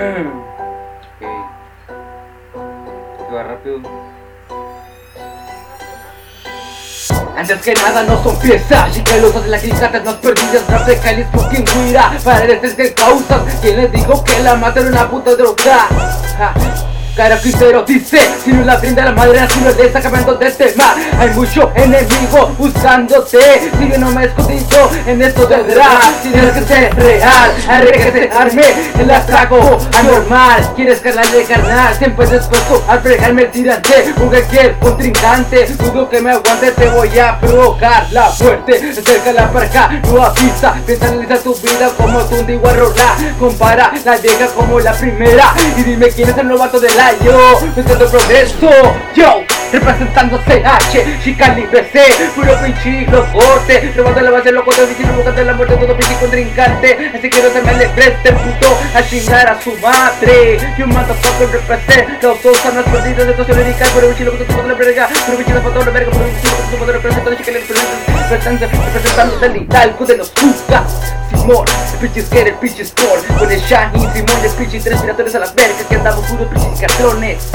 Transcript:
ok. Rápido. Antes que nada no son piezas Y que los de las gigantes más perdidas Rap de Cali fucking guira Para el que causas ¿Quién les dijo que la mata era una puta droga? Cara pero dice, si no la brinda la madre, si no de sacamiento de este mar. Hay mucho enemigo buscándote, si yo no me escondido en esto de rap Tienes que ser real, dejarme el atraco anormal. Quieres de carnal, siempre dispuesto al fregarme tirante. Un cualquier contrincante, dudo que me aguante, te voy a provocar la muerte. Acércala para acá, no avisa, piensa analiza tu vida como tú un rola. Compara la vieja como la primera y dime quién es el novato de la yo, buscando progreso, yo, representando CH, Chicalibre C, puro pinche corte, robando la base, loco, de diciendo buscando la muerte, todo pinche contrincante, así que no se me le preste puto a chingar a su madre, yo poco represent, los dos son las perdidas de situación lírica, pero un chilo que todo la verga, pero pinche la foto la verga, pero un chilo que todo representando, representando el hidalgo de los Cucas. Simón, el pinche scare, el pinche sport Con el Shiny, Simón, el pinche tres piratores a las vergas Que andamos puros pinches cartones